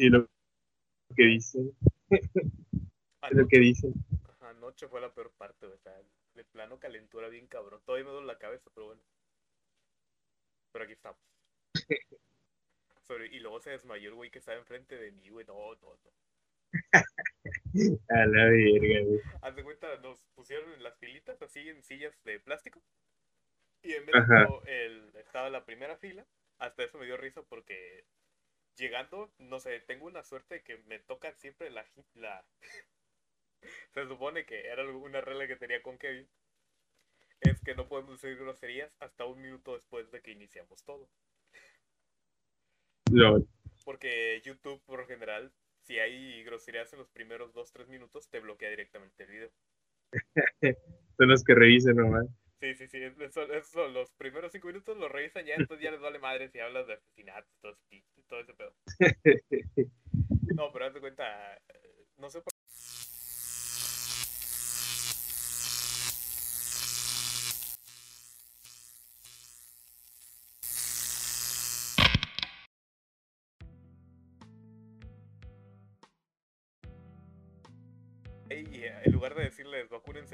Y lo que dicen. Es lo que dicen. Anoche fue la peor parte, o sea, de plano calentura bien cabrón. Todavía me duele la cabeza, pero bueno. Pero aquí estamos. y luego se desmayó el güey que estaba enfrente de mí, güey. No, no, no. A la verga, güey. Haz de cuenta, nos pusieron en las filitas, así en sillas de plástico. Y en vez de el, estaba la primera fila, hasta eso me dio risa porque llegando, no sé, tengo una suerte de que me toca siempre la, la se supone que era una regla que tenía con Kevin, es que no podemos decir groserías hasta un minuto después de que iniciamos todo. No. Porque YouTube, por general, si hay groserías en los primeros 2-3 minutos, te bloquea directamente el video. Son los que revisan nomás. Sí, sí, sí. Eso, los primeros 5 minutos los revisan ya, entonces ya les vale madre si hablas de asesinatos, todo ese, todo ese pedo. No, pero haz de cuenta, eh, no sé por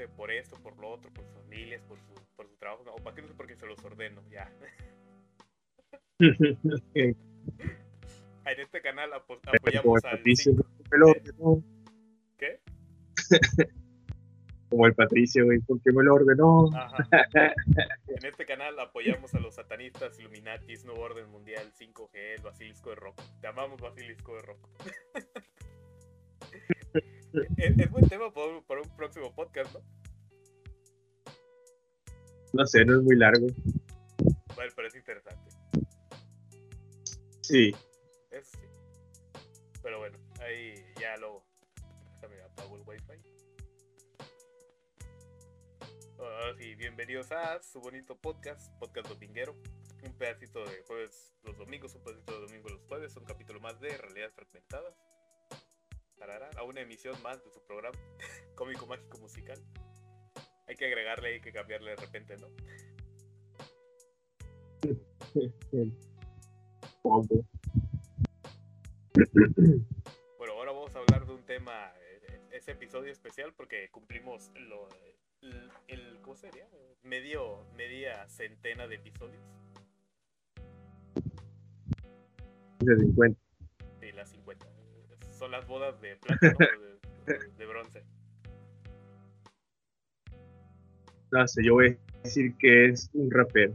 por esto, por lo otro, por sus familias, por su, por su trabajo, no, vacúnense porque se los ordeno, ya. en este canal apoyamos al... ¿Qué? Como el Patricio, güey, porque me lo ordenó. En este canal apoyamos a los satanistas, Illuminatis, Nuevo Orden Mundial, 5G, el Basilisco de Rock. Te amamos, Basilisco de Rock. es, buen tema para un, próximo podcast, ¿no? No sé, no es muy largo. Bueno, pero es interesante. Sí. Eso sí. Pero bueno, ahí ya lo. Déjame apago el wifi. Ahora sí, bienvenidos a su bonito podcast, podcast dominguero. Un pedacito de jueves los domingos, un pedacito de domingo los jueves, un capítulo más de realidades fragmentadas a una emisión más de su programa cómico mágico musical. Hay que agregarle, hay que cambiarle de repente, ¿no? bueno, ahora vamos a hablar de un tema, eh, ese episodio especial porque cumplimos lo, el, ¿cómo sería? Medio, media centena de episodios. De 50. Sí, las 50 son las bodas de plata, de, bronce. Yo voy a decir que es un rapero.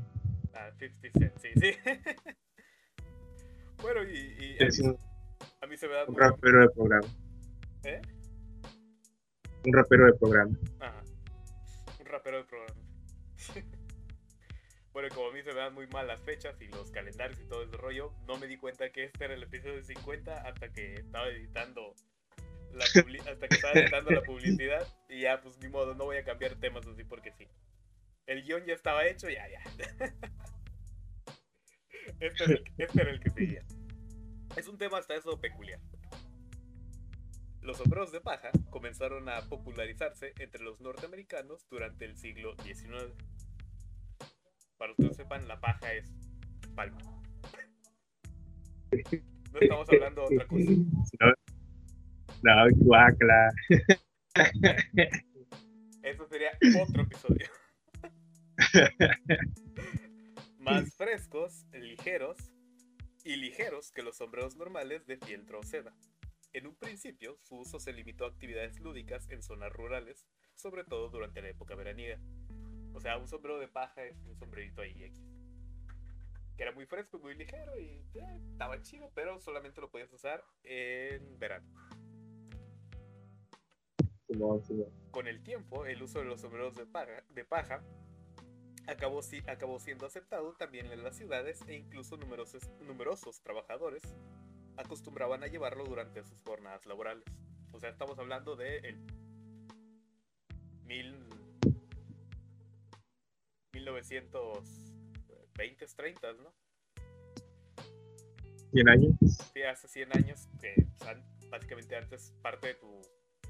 Ah, 50 Cent, sí, sí. bueno, y, a, mí, a, mí, se me da... Un rapero de programa. ¿Eh? Un rapero de programa. Ajá. Un rapero de programa. Bueno, como a mí se me dan muy mal las fechas y los calendarios y todo ese rollo, no me di cuenta que este era el episodio 50 hasta que estaba editando la hasta que estaba editando la publicidad y ya pues ni modo, no voy a cambiar temas así porque sí. El guion ya estaba hecho, ya, ya. Este era, el, este era el que seguía. Es un tema hasta eso peculiar. Los sombreros de paja comenzaron a popularizarse entre los norteamericanos durante el siglo XIX para que sepan, la paja es palma. No estamos hablando de otra cosa. No, guacla. Eso sería otro episodio. Más frescos, ligeros y ligeros que los sombreros normales de fieltro o seda. En un principio, su uso se limitó a actividades lúdicas en zonas rurales, sobre todo durante la época veraniega. O sea, un sombrero de paja es un sombrerito ahí. Que era muy fresco, muy ligero y eh, estaba chido, pero solamente lo podías usar en verano. Con el tiempo, el uso de los sombreros de paja, de paja acabó, acabó siendo aceptado también en las ciudades e incluso numerosos, numerosos trabajadores acostumbraban a llevarlo durante sus jornadas laborales. O sea, estamos hablando de el mil 1920, 30, ¿no? 100 años. Sí, hace 100 años, que básicamente antes parte de tu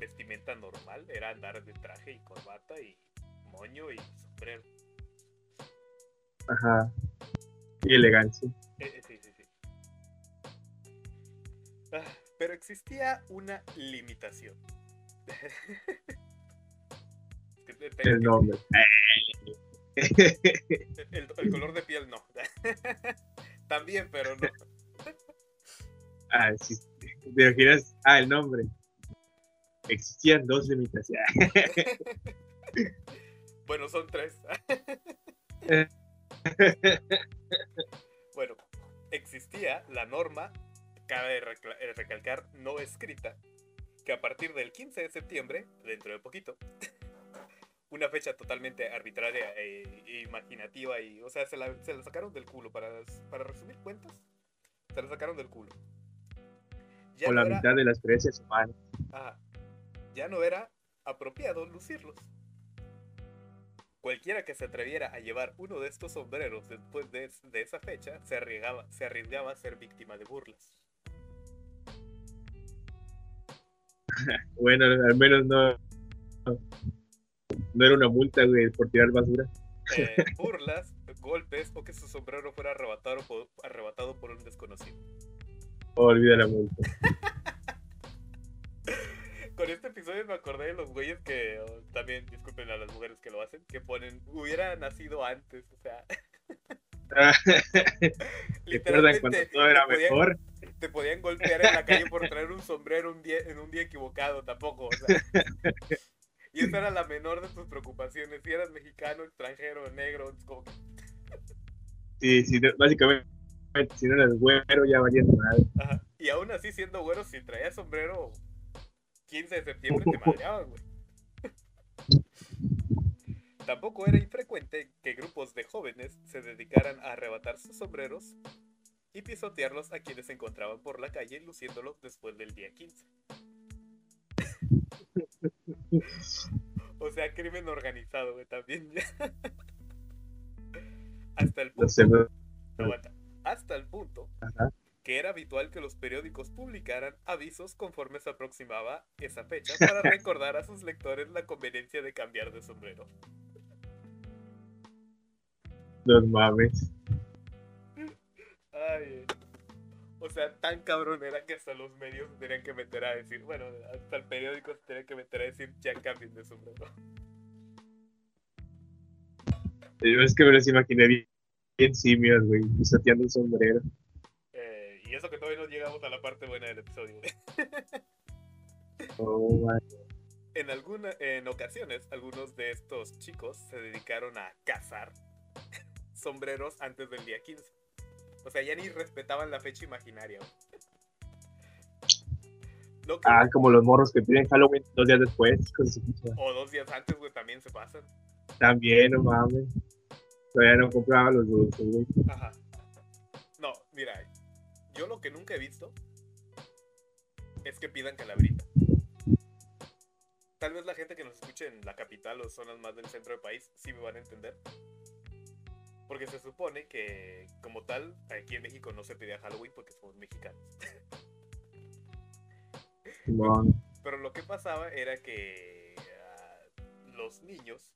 vestimenta normal era andar de traje y corbata y moño y sombrero. Ajá. Y elegancia. Eh, eh, sí, sí, sí. Ah, Pero existía una limitación. El nombre. El, el color de piel no. También, pero no. Ah, sí. ¿Te imaginas? Ah, el nombre. Existían dos limitaciones. bueno, son tres. bueno, existía la norma, cabe eh, recalcar, no escrita, que a partir del 15 de septiembre, dentro de poquito, una fecha totalmente arbitraria e imaginativa y, o sea, se la, sacaron del culo, para, para resumir cuentas, se la sacaron del culo. o la mitad de las creencias humanas. Ya no era apropiado lucirlos. Cualquiera que se atreviera a llevar uno de estos sombreros después de, esa fecha se arriesgaba, se arriesgaba a ser víctima de burlas. bueno, al menos no, no era una multa, güey, por tirar basura. Eh, burlas, golpes o que su sombrero fuera arrebatado por, arrebatado por un desconocido. olvida la multa. con este episodio me acordé de los güeyes que oh, también, disculpen a las mujeres que lo hacen, que ponen, hubiera nacido antes, o sea. Literalmente cuando todo era podían, mejor? Te podían golpear en la calle por traer un sombrero un día, en un día equivocado, tampoco, o sea. Y esa era la menor de tus preocupaciones, si eras mexicano, extranjero, negro, como. Sí, sí, básicamente, si no eras güero ya valías nada. Ajá. Y aún así, siendo güero, si traías sombrero, 15 de septiembre te madreaban, güey. Tampoco era infrecuente que grupos de jóvenes se dedicaran a arrebatar sus sombreros y pisotearlos a quienes se encontraban por la calle luciéndolos después del día 15. o sea, crimen organizado, güey, también. Hasta el punto. hasta el punto que era habitual que los periódicos publicaran avisos conforme se aproximaba esa fecha para recordar a sus lectores la conveniencia de cambiar de sombrero. Los mames. Ay, o sea, tan cabrón era que hasta los medios tenían que meter a decir, bueno, hasta el periódico se tenía que meter a decir, ya cambien de sombrero. Yo es que me los imaginé bien, bien simios, güey, pisoteando un sombrero. Llegamos a la parte buena del episodio. oh, en, alguna, en ocasiones, algunos de estos chicos se dedicaron a cazar sombreros antes del día 15. O sea, ya ni respetaban la fecha imaginaria. Ah, como los morros que piden Halloween dos días después. O dos días antes, güey, también se pasan. También, no mames. Todavía no compraba los dulces, güey. Ajá. No, mira, yo lo que nunca he visto es que pidan calabrita. Tal vez la gente que nos escuche en la capital o zonas más del centro del país sí me van a entender. Porque se supone que, como tal, aquí en México no se pedía Halloween porque somos mexicanos. Pero lo que pasaba era que ah, los niños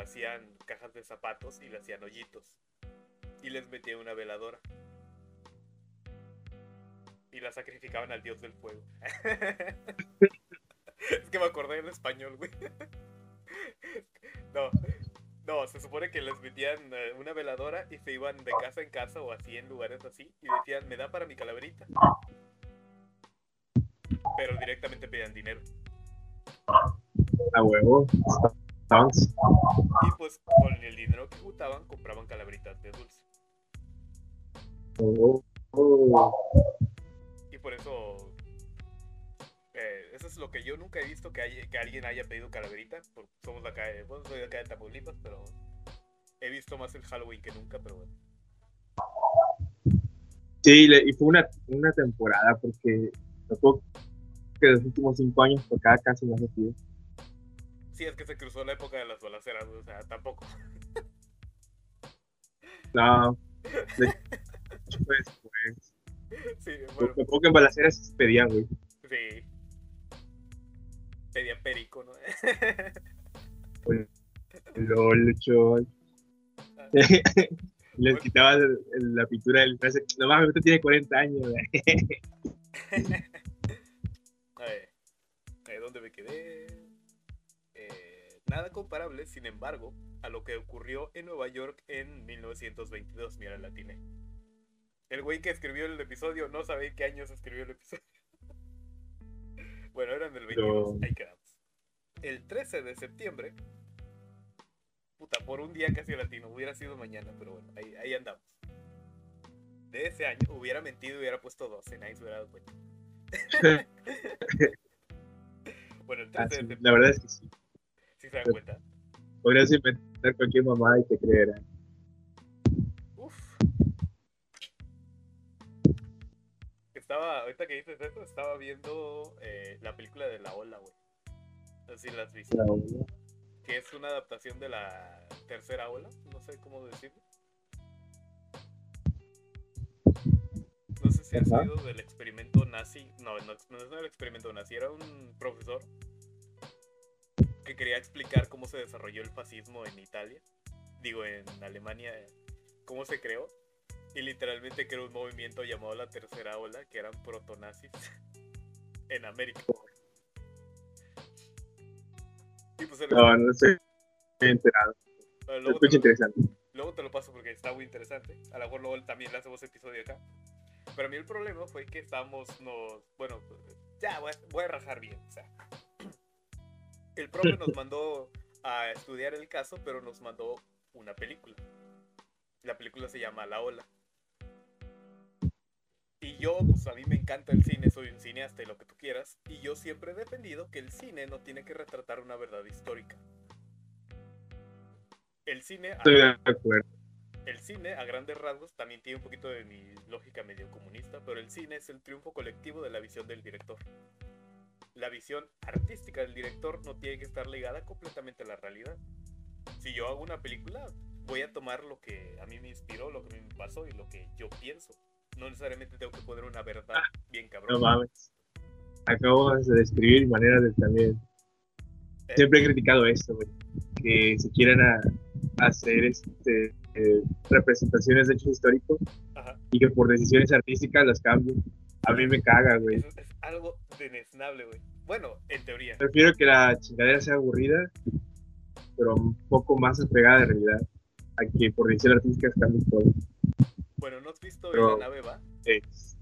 hacían cajas de zapatos y le hacían hoyitos. Y les metían una veladora y la sacrificaban al dios del fuego. es que me acordé en español, güey. no, no, se supone que les metían eh, una veladora y se iban de casa en casa o así en lugares así y decían, me da para mi calaverita. Pero directamente pedían dinero. A huevo. Y pues con el dinero que juntaban compraban calaveritas de dulce. Oh, oh por eso. Eh, eso es lo que yo nunca he visto que, que alguien haya pedido calaverita. somos de acá, bueno, soy de acá de Tamaulipas, pero he visto más el Halloween que nunca, pero bueno. Sí, y fue una, una temporada porque tampoco que los últimos cinco años por cada caso se pide. Sí, es que se cruzó la época de las balaceras, o sea, tampoco. No, de hecho, pues, pues Sí, bueno. Me que en balaceras se pedían, güey. Sí. Pedían perico, ¿no? LOL, chol. Les quitaba la pintura del frase. No mames, usted tiene 40 años, güey. quedé. Eh, nada comparable, sin embargo, a lo que ocurrió en Nueva York en 1922. Mira, la tiene. El güey que escribió el episodio no sabe qué años escribió el episodio. bueno, eran del 22, ahí quedamos. El 13 de septiembre. Puta, por un día casi latino, hubiera sido mañana, pero bueno, ahí, ahí andamos. De ese año, hubiera mentido y hubiera puesto 12, nadie se hubiera dado cuenta. bueno, el 13 Ah, de septiembre. la verdad es que sí. ¿Sí se dan cuenta? Podrías inventar cualquier mamá y te creerán. Uf. Estaba, ahorita que dices eso, estaba viendo eh, la película de La Ola, güey. No sé si la has visto. La verdad. Que es una adaptación de la tercera ola, no sé cómo decirlo. No sé si has Ajá. oído del experimento nazi. No, no, no es el experimento nazi, era un profesor que quería explicar cómo se desarrolló el fascismo en Italia. Digo, en Alemania, cómo se creó. Y literalmente creó un movimiento llamado la tercera ola, que eran protonazis en América. Y pues el- No, no estoy enterado. Se luego te lo- interesante. Luego te lo paso porque está muy interesante. A lo mejor luego también le hacemos episodio acá. Pero a mí el problema fue que estábamos, nos, bueno, ya voy a, voy a rajar bien. O sea, el profe nos mandó a estudiar el caso, pero nos mandó una película. La película se llama La Ola. Yo, pues a mí me encanta el cine, soy un cineasta y lo que tú quieras. Y yo siempre he defendido que el cine no tiene que retratar una verdad histórica. El cine... Estoy de acuerdo. El cine, a grandes rasgos, también tiene un poquito de mi lógica medio comunista, pero el cine es el triunfo colectivo de la visión del director. La visión artística del director no tiene que estar ligada completamente a la realidad. Si yo hago una película, voy a tomar lo que a mí me inspiró, lo que me pasó y lo que yo pienso. No necesariamente tengo que poner una verdad bien No cabrón. mames. Acabas de describir maneras de también. Eh. Siempre he criticado esto, güey. Que se quieran a- hacer este, eh, representaciones de hechos históricos Ajá. y que por decisiones artísticas las cambien. A mí me caga, güey. Eso es algo denesnable, güey. Bueno, en teoría. Prefiero que la chingadera sea aburrida, pero un poco más apegada a la realidad. A que por decisiones artísticas cambien todo. Bueno, ¿no has visto Pero- La nave va? Es-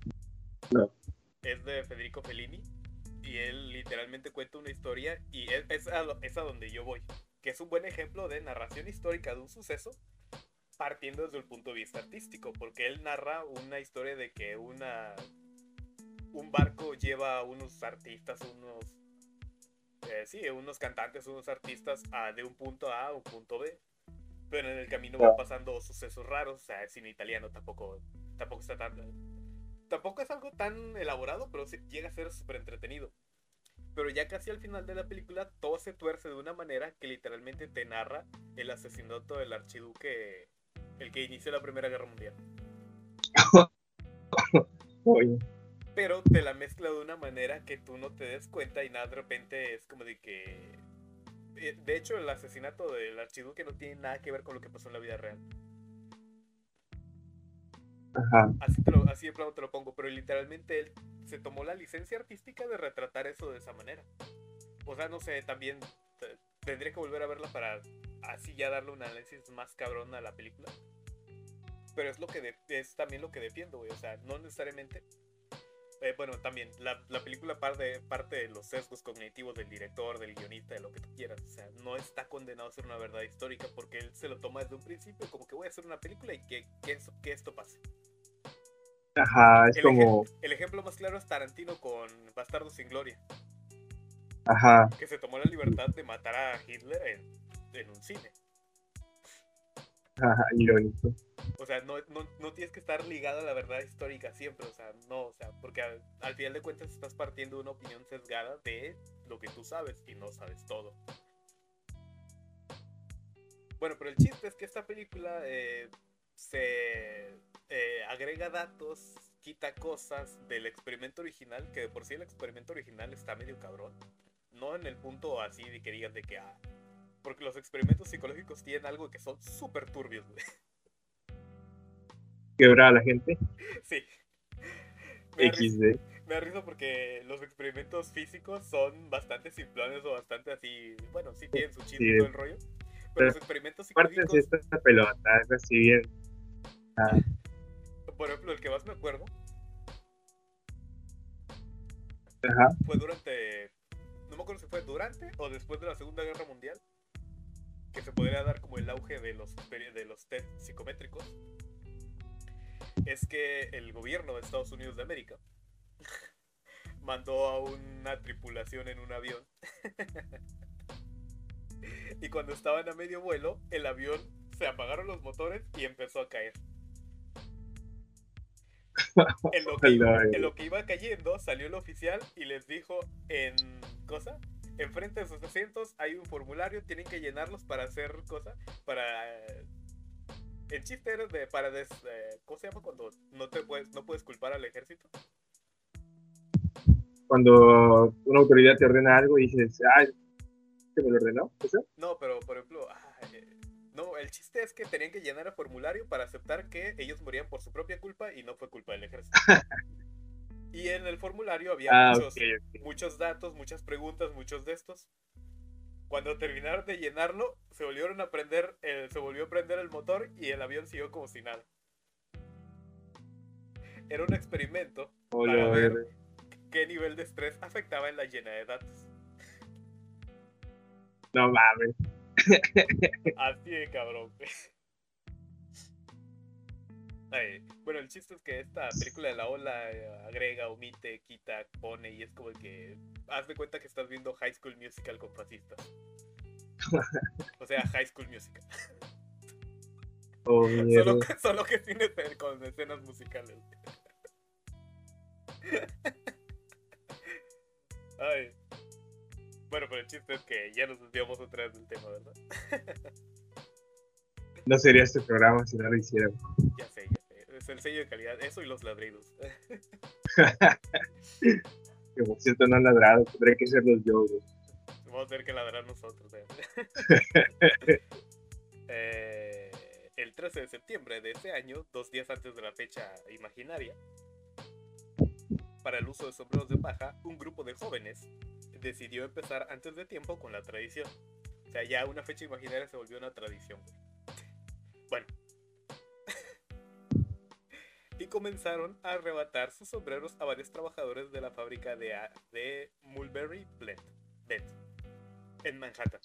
es de Federico Fellini y él literalmente cuenta una historia y es, es a, es a donde yo voy, que es un buen ejemplo de narración histórica de un suceso partiendo desde el punto de vista artístico, porque él narra una historia de que una un barco lleva a unos artistas, unos eh, sí, unos cantantes, unos artistas a, de un punto A a un punto B. Pero en el camino van pasando sucesos raros, o sea, es en italiano, tampoco, tampoco está tan tampoco es algo tan elaborado, pero llega a ser súper entretenido. Pero ya casi al final de la película, todo se tuerce de una manera que literalmente te narra el asesinato del archiduque, el que inició la Primera Guerra Mundial. Pero te la mezcla de una manera que tú no te des cuenta y nada, de repente es como de que... eh, De hecho, el asesinato del archiduque no tiene nada que ver con lo que pasó en la vida real. ajá. Así, te lo- así de plano te lo pongo, pero literalmente él se tomó la licencia artística de retratar eso de esa manera. O sea, no sé, también te- tendría que volver a verla para así ya darle un análisis más cabrón a la película. Pero es lo que de- es también lo que defiendo, güey. O sea, no necesariamente. Eh, bueno, también la, la película parte, parte de los sesgos cognitivos del director, del guionista, de lo que tú quieras. O sea, no está condenado a ser una verdad histórica porque él se lo toma desde un principio como que voy a hacer una película y que, que, eso- que esto pase. Ajá, es El como, El ejemplo más claro es Tarantino con Bastardo sin Gloria, ajá, que se tomó la libertad de matar a Hitler en, en un cine. ajá, irónico. O sea, no, no, no tienes que estar ligado a la verdad histórica siempre, o sea, no, o sea, porque al, al final de cuentas estás partiendo una opinión sesgada de lo que tú sabes y no sabes todo. Bueno, pero el chiste es que esta película eh, se eh, agrega datos, quita cosas del experimento original, que de por sí el experimento original está medio cabrón. No en el punto así de que digas de que, ah, porque los experimentos psicológicos tienen algo que son súper turbios, güey. Quebrar a la gente. Sí. Me XD. Me risa porque los experimentos físicos son bastante simplones o bastante así. Bueno, sí tienen su chiste Sí. todo el rollo. Pero los experimentos Aparte psicológicos, sí esta pelota, es así bien. Ah, por ejemplo, el que más me acuerdo ajá. fue durante. No me acuerdo si fue durante o después de la Segunda Guerra Mundial. Que se podría dar como el auge de los, de los test psicométricos. Es que el gobierno de Estados Unidos de América mandó a una tripulación en un avión. y cuando estaban a medio vuelo, el avión se apagaron los motores y empezó a caer. En lo, que iba, Hola, en lo que iba cayendo, salió el oficial y les dijo en cosa, enfrente de sus asientos hay un formulario, tienen que llenarlos para hacer cosa, para el chiste era de para des, eh, ¿cómo se llama cuando no te puedes no puedes culpar al ejército? Cuando una autoridad te ordena algo y dices, ah, ¿se me lo ordenó? ¿Eso? No, pero por ejemplo, ah, eh, no, el chiste es que tenían que llenar el formulario para aceptar que ellos morían por su propia culpa y no fue culpa del ejército. y en el formulario había Ah, muchos, muchos datos, muchas preguntas, muchos de estos. Cuando terminaron de llenarlo, se volvieron a prender, el- se volvió a prender el motor y el avión siguió como si nada. Era un experimento Hola, para ver. qué nivel de estrés afectaba en la llena de datos. No mames. Así de cabrón. Ay, bueno, el chiste es que esta película de la ola eh, agrega, omite, quita, pone y es como que haz de cuenta que estás viendo High School Musical con fascistas. O sea, High School Musical. Oh. Solo, que- solo que tiene con escenas musicales. Ay. Bueno, pero el chiste es que ya nos desviamos otra vez del tema, ¿verdad? No sería este programa si no lo hicieran. Ya sé, ya el sello de calidad. Eso y los ladridos. Que por cierto no han ladrado, tendré que ser los yo. Vamos a tener que ladrar nosotros. ¿eh? Eh, el 13 de septiembre de ese año, dos días antes de la fecha imaginaria, para el uso de sombreros de paja, un grupo de jóvenes decidió empezar antes de tiempo con la tradición. O sea, ya una fecha imaginaria se volvió una tradición. Bueno. Comenzaron a arrebatar sus sombreros a varios trabajadores de la fábrica de, de Mulberry Blend, en Manhattan.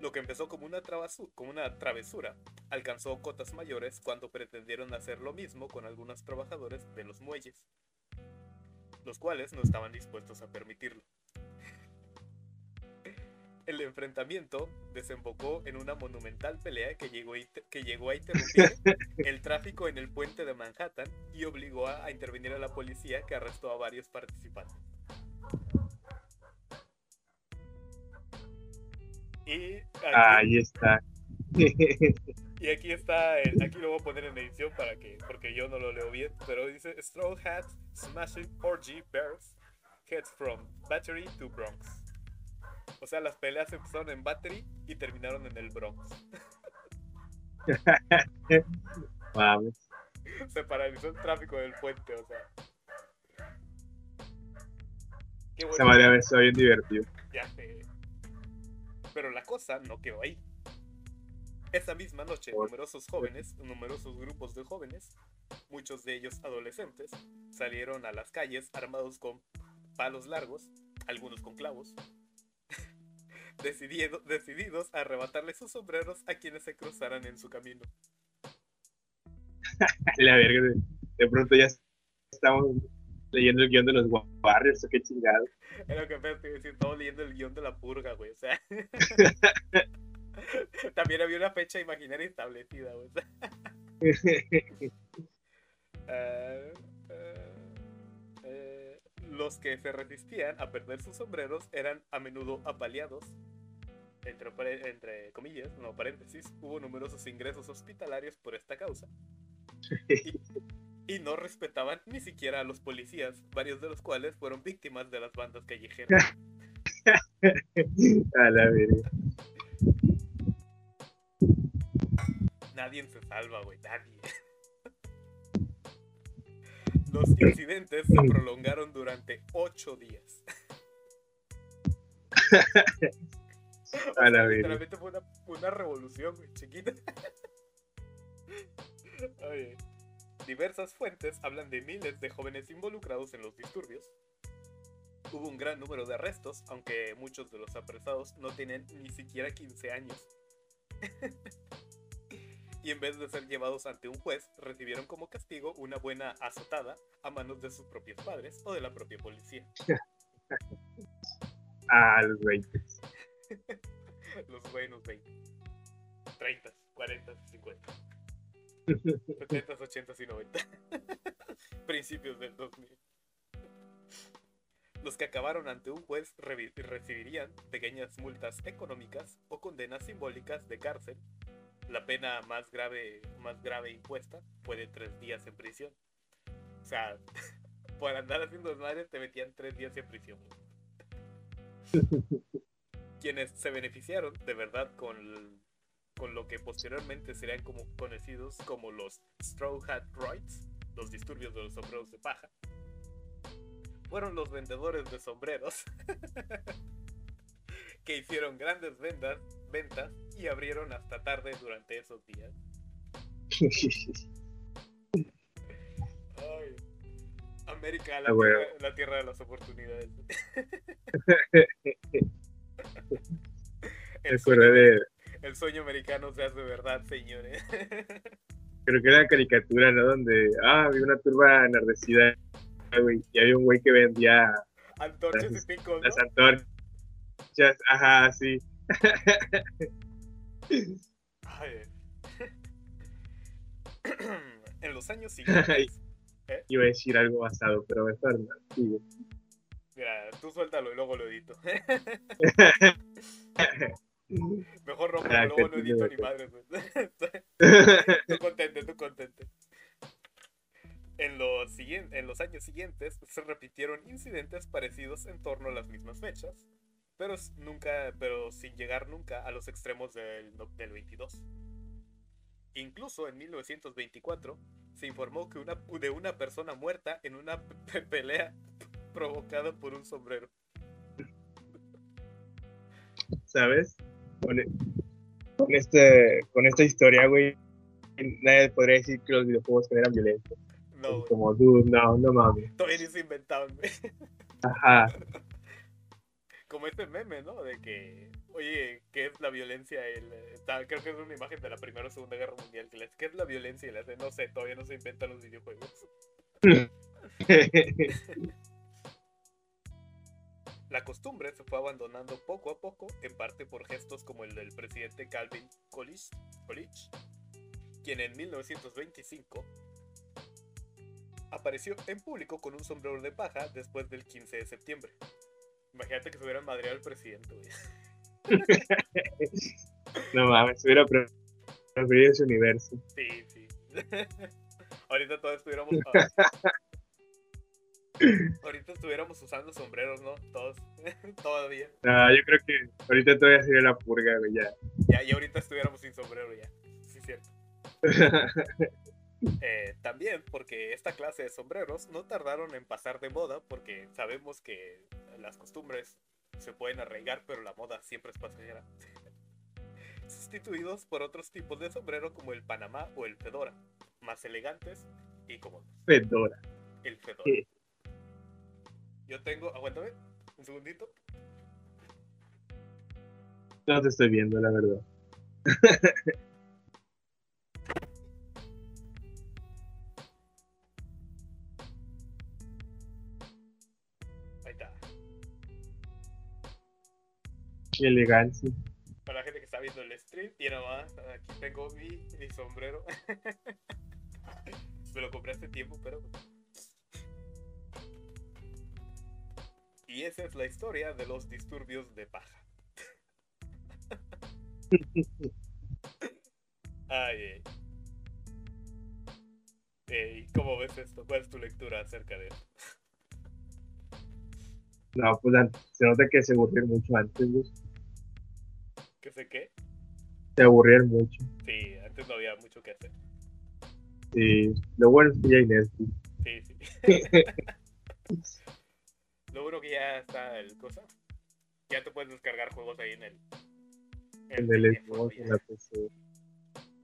Lo que empezó como una travesura alcanzó cotas mayores cuando pretendieron hacer lo mismo con algunos trabajadores de los muelles, los cuales no estaban dispuestos a permitirlo. El enfrentamiento desembocó en una monumental pelea que llegó, a inter- que llegó a interrumpir el tráfico en el puente de Manhattan y obligó a, a intervenir a la policía que arrestó a varios participantes. Y aquí, Ahí está. y aquí está, el- aquí lo voy a poner en edición para que, porque yo no lo leo bien, pero dice Straw Hat Smashing Orgy Bears Heads from Battery to Bronx. O sea, las peleas empezaron en Battery y terminaron en el Bronx. Mames. Se paralizó el tráfico del puente, o sea. Qué Esa bueno. madre haber sido bien divertido. Ya sé. Pero la cosa no quedó ahí. Esa misma noche, Por- numerosos jóvenes, numerosos grupos de jóvenes, muchos de ellos adolescentes, salieron a las calles armados con palos largos, algunos con clavos, decidido- decididos a arrebatarle sus sombreros a quienes se cruzaran en su camino. La verga, de, pronto ya estamos leyendo el guion de los Warriors, qué chingado. Es lo que iba a decir, estamos leyendo el guion de la purga, güey, o sea. También había una fecha imaginaria establecida, güey. o los que se resistían a perder sus sombreros eran a menudo apaleados. Entre, comillas, no paréntesis, hubo numerosos ingresos hospitalarios por esta causa. Y, y no respetaban ni siquiera a los policías, varios de los cuales fueron víctimas de las bandas callejeras. A la verga. Nadie se salva, güey, nadie. Los incidentes se prolongaron durante ocho días. A la. Literalmente fue una, una revolución, güey, chiquita. Oye, Diversas fuentes hablan de miles de jóvenes involucrados en los disturbios. Hubo un gran número de arrestos, aunque muchos de los apresados no tienen ni siquiera 15 años. Y en vez de ser llevados ante un juez, recibieron como castigo una buena azotada a manos de sus propios padres o de la propia policía. Ah, los 20. Los buenos 20. 30, 40, 50. 70, 80 y 90. Principios del 2000. Los que acabaron ante un juez recibirían pequeñas multas económicas o condenas simbólicas de cárcel. La pena más grave, más grave impuesta fue de tres días en prisión. O sea, por andar haciendo desmadres te metían tres días en prisión. Quienes se beneficiaron de verdad con con lo que posteriormente serían como conocidos como los Straw Hat Rights, los disturbios de los sombreros de paja, fueron los vendedores de sombreros que hicieron grandes ventas, ventas y abrieron hasta tarde durante esos días. Ay, América, la, Ah, bueno. tierra, la tierra de las oportunidades. El, sueño, de. el sueño americano se hace verdad, señores. Creo que era una caricatura, ¿no? Donde. Ah, había una turba enardecida. Y había un güey que vendía Antorchas y picos, ¿no? las antorchas. Ajá, sí. Ay. en los años siguientes. Iba a decir algo basado, pero mejor no. Sí. Mira, tú suéltalo y luego lo edito. Mejor rompo, Ah, luego no edito ni madre. tú contente, tú contente. En los, en los años siguientes se repitieron incidentes parecidos en torno a las mismas fechas, pero, nunca, pero sin llegar nunca a los extremos del, del 22. Incluso en 1924 se informó que una, de una persona muerta en una pe- pelea provocada por un sombrero. ¿Sabes? Con, e- con este, con esta historia, güey, nadie podría decir que los videojuegos generan violencia. No, Como, dude, no, no mames. todavía ni se inventaban, güey. Ajá. Como este meme, ¿no? De que, oye, ¿qué es la violencia? El, creo que es una imagen de la Primera o Segunda Guerra Mundial. Que ¿Qué es la violencia? No sé, todavía no se inventan los videojuegos. La costumbre se fue abandonando poco a poco, en parte por gestos como el del presidente Calvin Coolidge, Coolidge, quien en 1925 apareció en público con un sombrero de paja después del 15 de septiembre. Imagínate que se hubieran madreado al presidente, güey. no mames, hubiera pre- preferido ese universo. Sí, sí. Ahorita todos estuviéramos. Ahorita estuviéramos usando sombreros, ¿no? Todos. Todavía. No, yo creo que ahorita todavía sería la purga, güey, ya. Ya, y ahorita estuviéramos sin sombrero ya. Sí, cierto. Eh, también porque esta clase de sombreros no tardaron en pasar de moda porque sabemos que las costumbres se pueden arraigar, pero la moda siempre es pasajera. Sustituidos por otros tipos de sombrero como el Panamá o el Fedora, más elegantes y cómodos. Fedora. El Fedora. Sí. Yo tengo, aguántame, un segundito. No te estoy viendo, la verdad. Elegancia. Para la gente que está viendo el stream, y nomás, aquí tengo mi, mi sombrero. Me lo compré hace tiempo, pero. Y esa es la historia de los disturbios de paja. Ay, ay. Ey, ¿Cómo ves esto? ¿Cuál es tu lectura acerca de esto? No, pues se nota que se aburrieron mucho antes, güey. ¿Qué sé qué? Se aburrieron mucho. Sí, antes no había mucho que hacer. Y lo bueno es que ya hay Netflix. Sí, sí. Lo bueno que ya está el cosa. Ya te puedes descargar juegos ahí en el. En el Xbox, en la PC.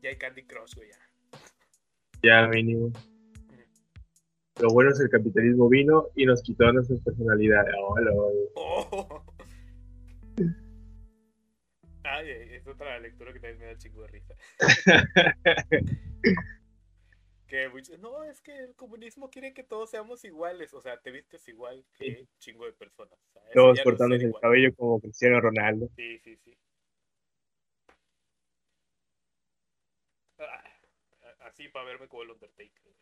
Ya hay Candy Crush, güey, ya. Ya mínimo. Lo bueno es el capitalismo vino y nos quitó nuestras personalidades. Oh, lo- Oh. Es otra lectura que también me da chingo de risa. que muchos- no, es que el comunismo quiere que todos seamos iguales. O sea, te vistes igual que chingo de personas. O sea, eso Todos no cortándose el cabello como Cristiano Ronaldo. Sí, sí, sí. Ah, así para verme como el Undertaker.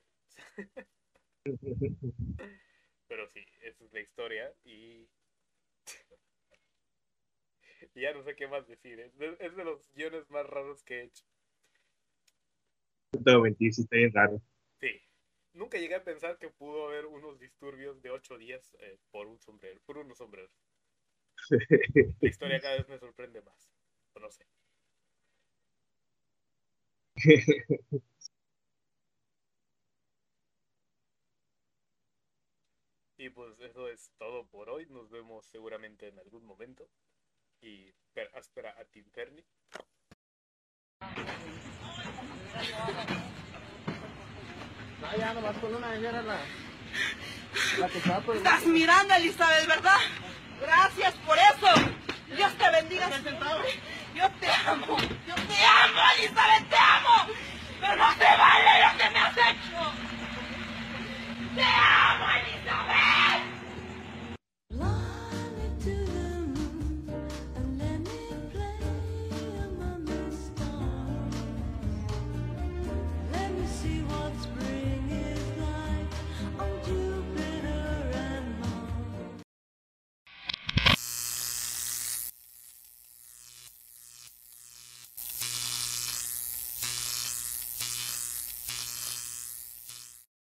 Pero sí, esa es la historia y... y ya no sé qué más decir. ¿eh? Es de los guiones más raros que he hecho. No te voy a mentir, sí está bien raro. Sí. Nunca llegué a pensar que pudo haber unos disturbios de ocho días eh, por un sombrero, por unos sombreros. La historia cada vez me sorprende más. No sé. Y pues eso es todo por hoy. Nos vemos seguramente en algún momento y áspera a Tim Ferni. No, ah, ya con una era la, la que estaba por el... Estás mirando, Elizabeth, ¿verdad? Gracias por eso. Dios te bendiga. Yo te amo. Yo te amo, Elizabeth, te amo. Pero no te vale lo que me has hecho. Te amo.